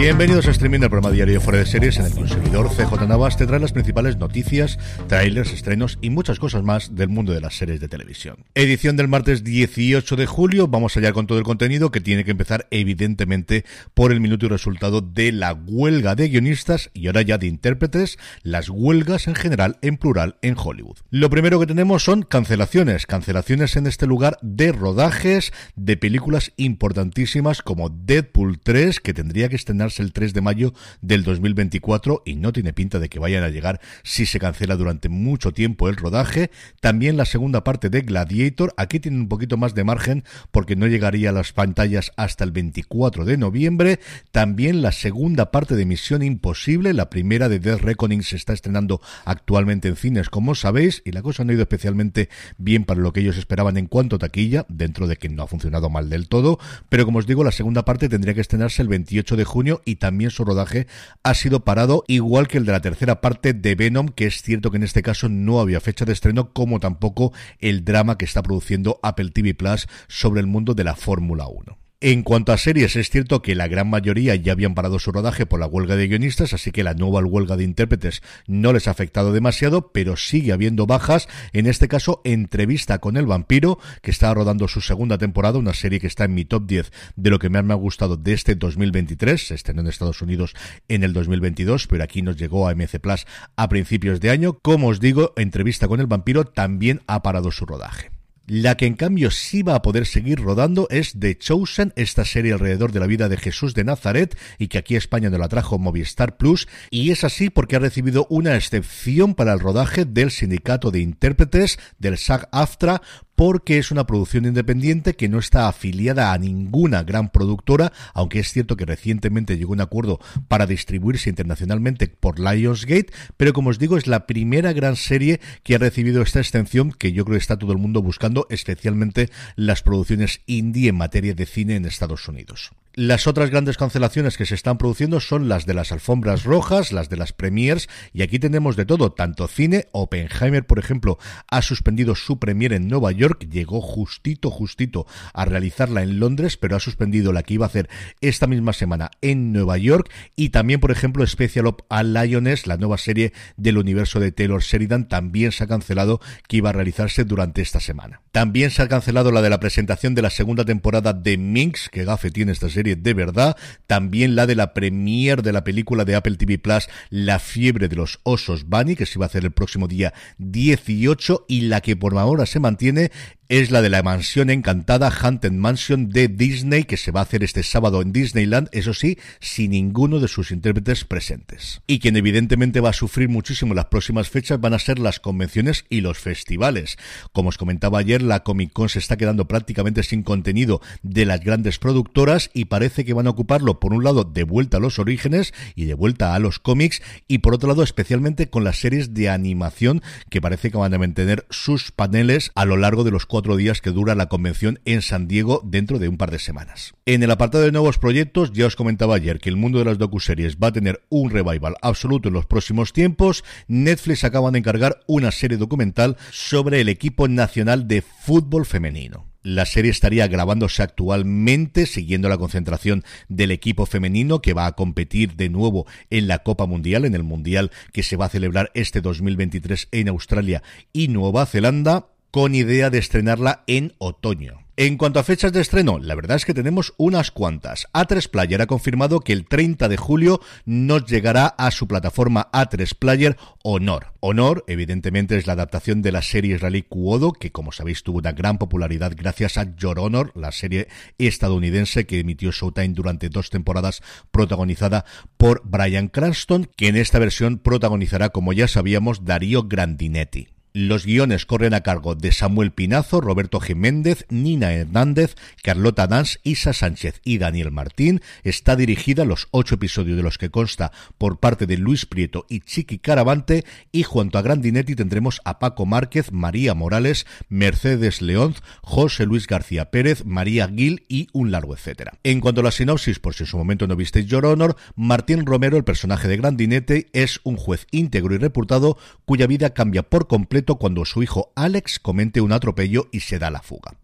Bienvenidos a streaming del programa diario Fuera de Series en el que un servidor CJ Navas te trae las principales noticias, trailers, estrenos y muchas cosas más del mundo de las series de televisión. Edición del martes 18 de julio, vamos allá con todo el contenido que tiene que empezar evidentemente por el minuto y resultado de la huelga de guionistas y ahora ya de intérpretes, las huelgas en general en plural en Hollywood. Lo primero que tenemos son cancelaciones, cancelaciones en este lugar de rodajes de películas importantísimas como Deadpool 3 que tendría que el 3 de mayo del 2024 y no tiene pinta de que vayan a llegar si se cancela durante mucho tiempo el rodaje. También la segunda parte de Gladiator, aquí tiene un poquito más de margen porque no llegaría a las pantallas hasta el 24 de noviembre. También la segunda parte de Misión Imposible, la primera de Death Reckoning se está estrenando actualmente en cines, como sabéis, y la cosa no ha ido especialmente bien para lo que ellos esperaban en cuanto a taquilla, dentro de que no ha funcionado mal del todo, pero como os digo, la segunda parte tendría que estrenarse el 28 de junio y también su rodaje ha sido parado, igual que el de la tercera parte de Venom, que es cierto que en este caso no había fecha de estreno, como tampoco el drama que está produciendo Apple TV Plus sobre el mundo de la Fórmula 1. En cuanto a series, es cierto que la gran mayoría ya habían parado su rodaje por la huelga de guionistas, así que la nueva huelga de intérpretes no les ha afectado demasiado, pero sigue habiendo bajas. En este caso, Entrevista con el vampiro, que está rodando su segunda temporada, una serie que está en mi top 10 de lo que más me ha gustado de este 2023. Se estrenó en Estados Unidos en el 2022, pero aquí nos llegó a MC Plus a principios de año. Como os digo, Entrevista con el vampiro también ha parado su rodaje. La que en cambio sí va a poder seguir rodando es The Chosen, esta serie alrededor de la vida de Jesús de Nazaret y que aquí España nos la trajo Movistar Plus y es así porque ha recibido una excepción para el rodaje del sindicato de intérpretes del SAG-AFTRA porque es una producción independiente que no está afiliada a ninguna gran productora, aunque es cierto que recientemente llegó un acuerdo para distribuirse internacionalmente por Lionsgate, pero como os digo es la primera gran serie que ha recibido esta extensión que yo creo que está todo el mundo buscando, especialmente las producciones indie en materia de cine en Estados Unidos. Las otras grandes cancelaciones que se están produciendo son las de las alfombras rojas, las de las premiers, y aquí tenemos de todo, tanto cine, Oppenheimer, por ejemplo, ha suspendido su premier en Nueva York, llegó justito, justito a realizarla en Londres, pero ha suspendido la que iba a hacer esta misma semana en Nueva York, y también, por ejemplo, Special Op a Lioness, la nueva serie del universo de Taylor Sheridan, también se ha cancelado que iba a realizarse durante esta semana. También se ha cancelado la de la presentación de la segunda temporada de Minx, que gafe tiene esta serie de verdad, también la de la premier de la película de Apple TV Plus, La fiebre de los osos Bunny, que se va a hacer el próximo día 18 y la que por ahora se mantiene es la de la mansión encantada Haunted Mansion de Disney que se va a hacer este sábado en Disneyland, eso sí, sin ninguno de sus intérpretes presentes. Y quien evidentemente va a sufrir muchísimo las próximas fechas van a ser las convenciones y los festivales. Como os comentaba ayer, la Comic Con se está quedando prácticamente sin contenido de las grandes productoras y parece que van a ocuparlo por un lado de vuelta a los orígenes y de vuelta a los cómics y por otro lado especialmente con las series de animación que parece que van a mantener sus paneles a lo largo de los cuatro días que dura la convención en San Diego dentro de un par de semanas. En el apartado de nuevos proyectos, ya os comentaba ayer que el mundo de las docuseries va a tener un revival absoluto en los próximos tiempos. Netflix acaba de encargar una serie documental sobre el equipo nacional de fútbol femenino. La serie estaría grabándose actualmente siguiendo la concentración del equipo femenino que va a competir de nuevo en la Copa Mundial, en el Mundial que se va a celebrar este 2023 en Australia y Nueva Zelanda con idea de estrenarla en otoño. En cuanto a fechas de estreno, la verdad es que tenemos unas cuantas. A3 Player ha confirmado que el 30 de julio nos llegará a su plataforma A3 Player Honor. Honor, evidentemente, es la adaptación de la serie israelí Kuodo, que como sabéis tuvo una gran popularidad gracias a Your Honor, la serie estadounidense que emitió Showtime durante dos temporadas, protagonizada por Brian Cranston, que en esta versión protagonizará, como ya sabíamos, Darío Grandinetti. Los guiones corren a cargo de Samuel Pinazo, Roberto Jiménez, Nina Hernández, Carlota Dans, Isa Sánchez y Daniel Martín. Está dirigida, los ocho episodios de los que consta, por parte de Luis Prieto y Chiqui Caravante. Y junto a Grandinetti tendremos a Paco Márquez, María Morales, Mercedes León, José Luis García Pérez, María Gil y un largo etcétera. En cuanto a la sinopsis, por si en su momento no visteis Your Honor, Martín Romero, el personaje de Grandinetti, es un juez íntegro y reputado cuya vida cambia por completo cuando su hijo Alex comete un atropello y se da la fuga.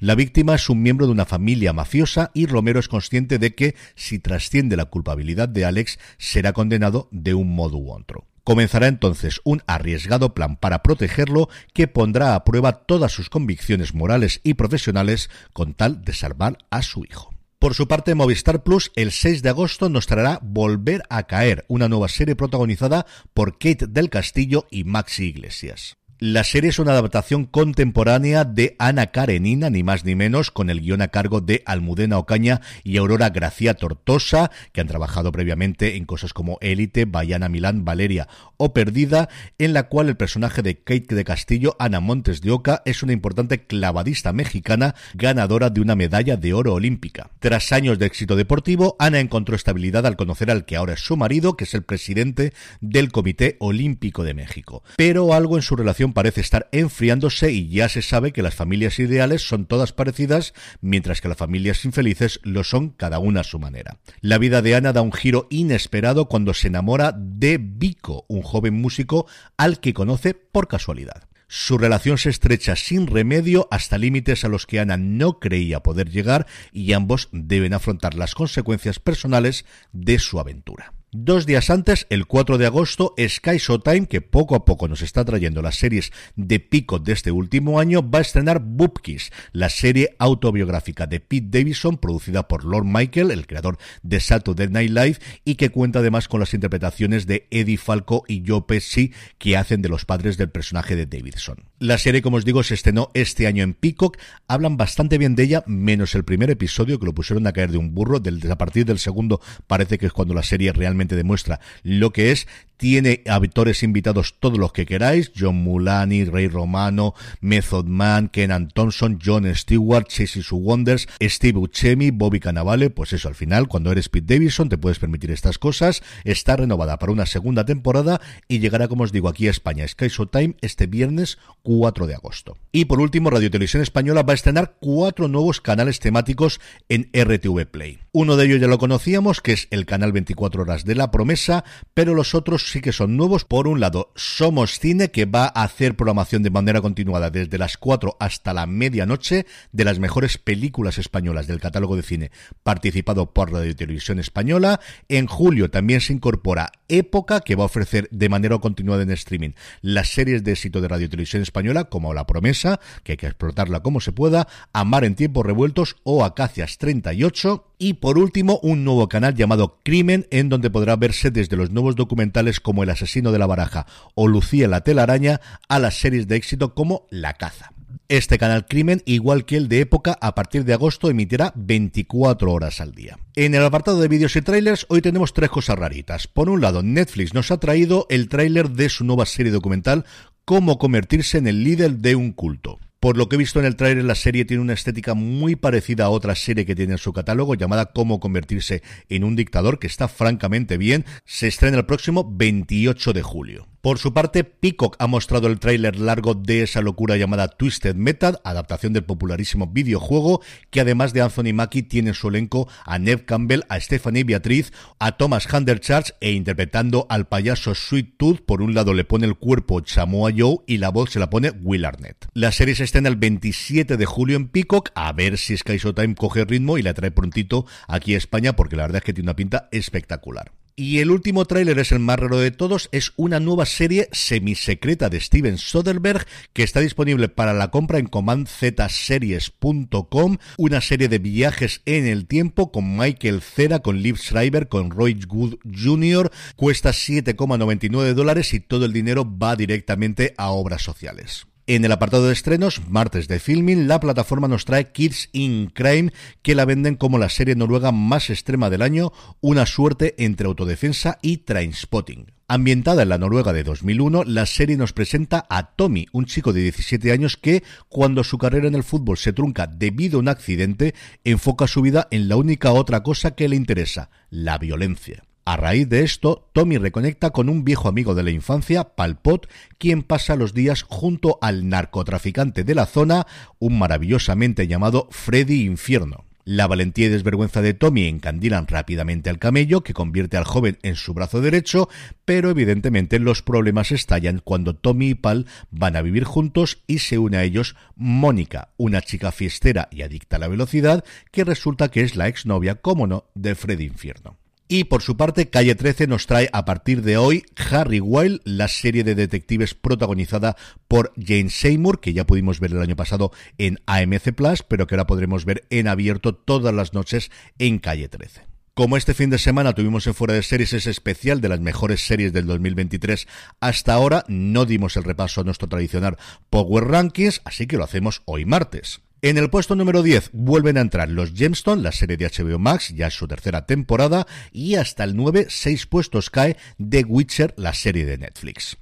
La víctima es un miembro de una familia mafiosa y Romero es consciente de que, si trasciende la culpabilidad de Alex, será condenado de un modo u otro. Comenzará entonces un arriesgado plan para protegerlo que pondrá a prueba todas sus convicciones morales y profesionales con tal de salvar a su hijo. Por su parte, Movistar Plus el 6 de agosto nos traerá Volver a caer, una nueva serie protagonizada por Kate del Castillo y Maxi Iglesias. La serie es una adaptación contemporánea de Ana Karenina, ni más ni menos, con el guion a cargo de Almudena Ocaña y Aurora Gracia Tortosa, que han trabajado previamente en cosas como Élite, Bayana Milán, Valeria o Perdida, en la cual el personaje de Kate de Castillo, Ana Montes de Oca, es una importante clavadista mexicana ganadora de una medalla de oro olímpica. Tras años de éxito deportivo, Ana encontró estabilidad al conocer al que ahora es su marido, que es el presidente del Comité Olímpico de México. Pero algo en su relación parece estar enfriándose y ya se sabe que las familias ideales son todas parecidas, mientras que las familias infelices lo son cada una a su manera. La vida de Ana da un giro inesperado cuando se enamora de Vico, un joven músico al que conoce por casualidad. Su relación se estrecha sin remedio hasta límites a los que Ana no creía poder llegar y ambos deben afrontar las consecuencias personales de su aventura. Dos días antes, el 4 de agosto, Sky Showtime, que poco a poco nos está trayendo las series de pico de este último año, va a estrenar Boopkiss, la serie autobiográfica de Pete Davidson, producida por Lord Michael, el creador de Saturday Night Live, y que cuenta además con las interpretaciones de Eddie Falco y Joe Pesci, que hacen de los padres del personaje de Davidson. La serie, como os digo, se estrenó este año en Peacock. Hablan bastante bien de ella, menos el primer episodio, que lo pusieron a caer de un burro. a partir del segundo parece que es cuando la serie realmente demuestra lo que es tiene actores invitados todos los que queráis, John Mulani, Ray Romano, Method Man, Kenan Thompson, John Stewart, Chasey Sue Wonders, Steve Uchemi, Bobby Cannavale, pues eso, al final, cuando eres Pete Davidson te puedes permitir estas cosas, está renovada para una segunda temporada y llegará, como os digo, aquí a España, Sky Time este viernes 4 de agosto. Y por último, Radio Televisión Española va a estrenar cuatro nuevos canales temáticos en RTV Play. Uno de ellos ya lo conocíamos, que es el canal 24 horas de la promesa, pero los otros sí que son nuevos. Por un lado, Somos Cine, que va a hacer programación de manera continuada desde las 4 hasta la medianoche de las mejores películas españolas del catálogo de cine, participado por Radio Televisión Española. En julio también se incorpora Época, que va a ofrecer de manera continuada en streaming las series de éxito de Radio Televisión Española, como La Promesa, que hay que explotarla como se pueda, Amar en tiempos revueltos o Acacias 38. Y por último, un nuevo canal llamado Crimen, en donde podrá verse desde los nuevos documentales como El asesino de la baraja o Lucía la telaraña a las series de éxito como La caza. Este canal Crimen, igual que el de época, a partir de agosto emitirá 24 horas al día. En el apartado de vídeos y trailers, hoy tenemos tres cosas raritas. Por un lado, Netflix nos ha traído el tráiler de su nueva serie documental Cómo convertirse en el líder de un culto. Por lo que he visto en el tráiler, la serie tiene una estética muy parecida a otra serie que tiene en su catálogo llamada Cómo convertirse en un dictador, que está francamente bien. Se estrena el próximo 28 de julio. Por su parte, Peacock ha mostrado el tráiler largo de esa locura llamada Twisted Metal, adaptación del popularísimo videojuego, que además de Anthony Mackie tiene en su elenco a Neve Campbell, a Stephanie Beatriz, a Thomas Handercharge e interpretando al payaso Sweet Tooth, por un lado le pone el cuerpo Chamoa Joe y la voz se la pone Will Arnett. La serie se estrena el 27 de julio en Peacock, a ver si Sky Showtime coge ritmo y la trae prontito aquí a España, porque la verdad es que tiene una pinta espectacular. Y el último tráiler es el más raro de todos, es una nueva serie semisecreta de Steven Soderbergh que está disponible para la compra en commandzseries.com, una serie de viajes en el tiempo con Michael Cera, con Liv Schreiber, con Roy Good Jr., cuesta 7,99 dólares y todo el dinero va directamente a obras sociales. En el apartado de estrenos, martes de filming, la plataforma nos trae Kids in Crime, que la venden como la serie noruega más extrema del año, una suerte entre autodefensa y trainspotting. Ambientada en la Noruega de 2001, la serie nos presenta a Tommy, un chico de 17 años que, cuando su carrera en el fútbol se trunca debido a un accidente, enfoca su vida en la única otra cosa que le interesa, la violencia. A raíz de esto, Tommy reconecta con un viejo amigo de la infancia, Palpot, quien pasa los días junto al narcotraficante de la zona, un maravillosamente llamado Freddy Infierno. La valentía y desvergüenza de Tommy encandilan rápidamente al camello, que convierte al joven en su brazo derecho, pero evidentemente los problemas estallan cuando Tommy y Pal van a vivir juntos y se une a ellos Mónica, una chica fiestera y adicta a la velocidad, que resulta que es la exnovia, como no, de Freddy Infierno. Y por su parte, Calle 13 nos trae a partir de hoy Harry Wild, la serie de detectives protagonizada por Jane Seymour, que ya pudimos ver el año pasado en AMC Plus, pero que ahora podremos ver en abierto todas las noches en Calle 13. Como este fin de semana tuvimos en Fuera de Series ese especial de las mejores series del 2023 hasta ahora, no dimos el repaso a nuestro tradicional Power Rankings, así que lo hacemos hoy martes. En el puesto número 10 vuelven a entrar los Gemstone, la serie de HBO Max, ya su tercera temporada, y hasta el 9, seis puestos cae The Witcher, la serie de Netflix.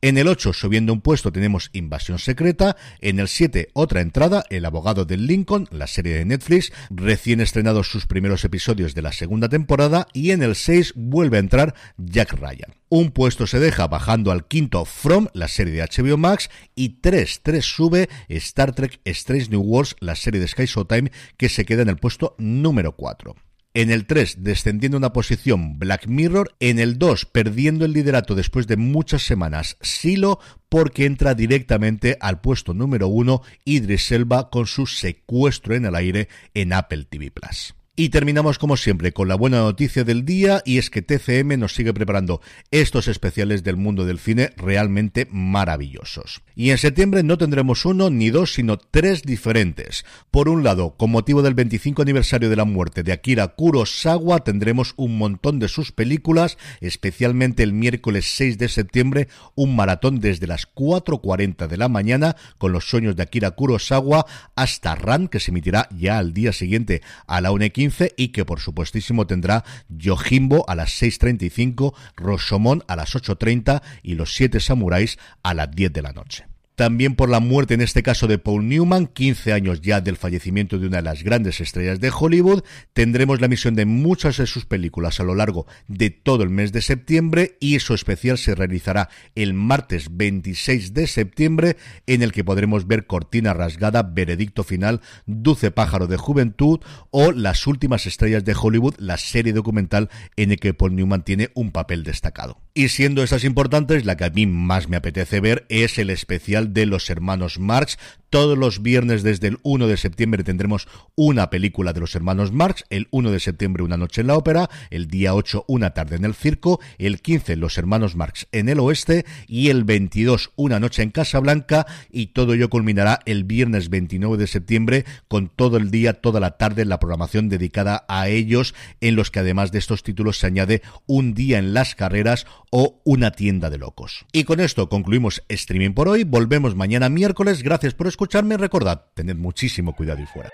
En el 8, subiendo un puesto, tenemos Invasión Secreta. En el 7, otra entrada, El abogado del Lincoln, la serie de Netflix, recién estrenados sus primeros episodios de la segunda temporada. Y en el 6 vuelve a entrar Jack Ryan. Un puesto se deja bajando al quinto From, la serie de HBO Max. Y 3, 3 sube Star Trek Strange New Worlds, la serie de Sky Showtime, que se queda en el puesto número 4. En el 3, descendiendo una posición Black Mirror. En el 2, perdiendo el liderato después de muchas semanas Silo, porque entra directamente al puesto número 1 Idris Elba con su secuestro en el aire en Apple TV Plus. Y terminamos como siempre con la buena noticia del día y es que TCM nos sigue preparando estos especiales del mundo del cine realmente maravillosos. Y en septiembre no tendremos uno ni dos, sino tres diferentes. Por un lado, con motivo del 25 aniversario de la muerte de Akira Kurosawa, tendremos un montón de sus películas, especialmente el miércoles 6 de septiembre, un maratón desde las 4.40 de la mañana con los sueños de Akira Kurosawa hasta Ran, que se emitirá ya al día siguiente a la 1.15 y que por supuestísimo tendrá Yojimbo a las 6.35, Rosomón a las 8.30 y Los Siete Samuráis a las 10 de la noche también por la muerte en este caso de Paul Newman, 15 años ya del fallecimiento de una de las grandes estrellas de Hollywood. Tendremos la emisión de muchas de sus películas a lo largo de todo el mes de septiembre y eso especial se realizará el martes 26 de septiembre en el que podremos ver Cortina Rasgada, Veredicto Final, Dulce Pájaro de Juventud o Las Últimas Estrellas de Hollywood, la serie documental en el que Paul Newman tiene un papel destacado. Y siendo esas importantes, la que a mí más me apetece ver es el especial de los hermanos Marx. Todos los viernes desde el 1 de septiembre tendremos una película de los hermanos Marx. El 1 de septiembre una noche en la ópera, el día 8 una tarde en el circo, el 15 los hermanos Marx en el oeste y el 22 una noche en Casablanca y todo ello culminará el viernes 29 de septiembre con todo el día, toda la tarde la programación dedicada a ellos en los que además de estos títulos se añade un día en las carreras o una tienda de locos. Y con esto concluimos streaming por hoy. Volvemos mañana miércoles. Gracias por escucharme. Recordad, tened muchísimo cuidado y fuera.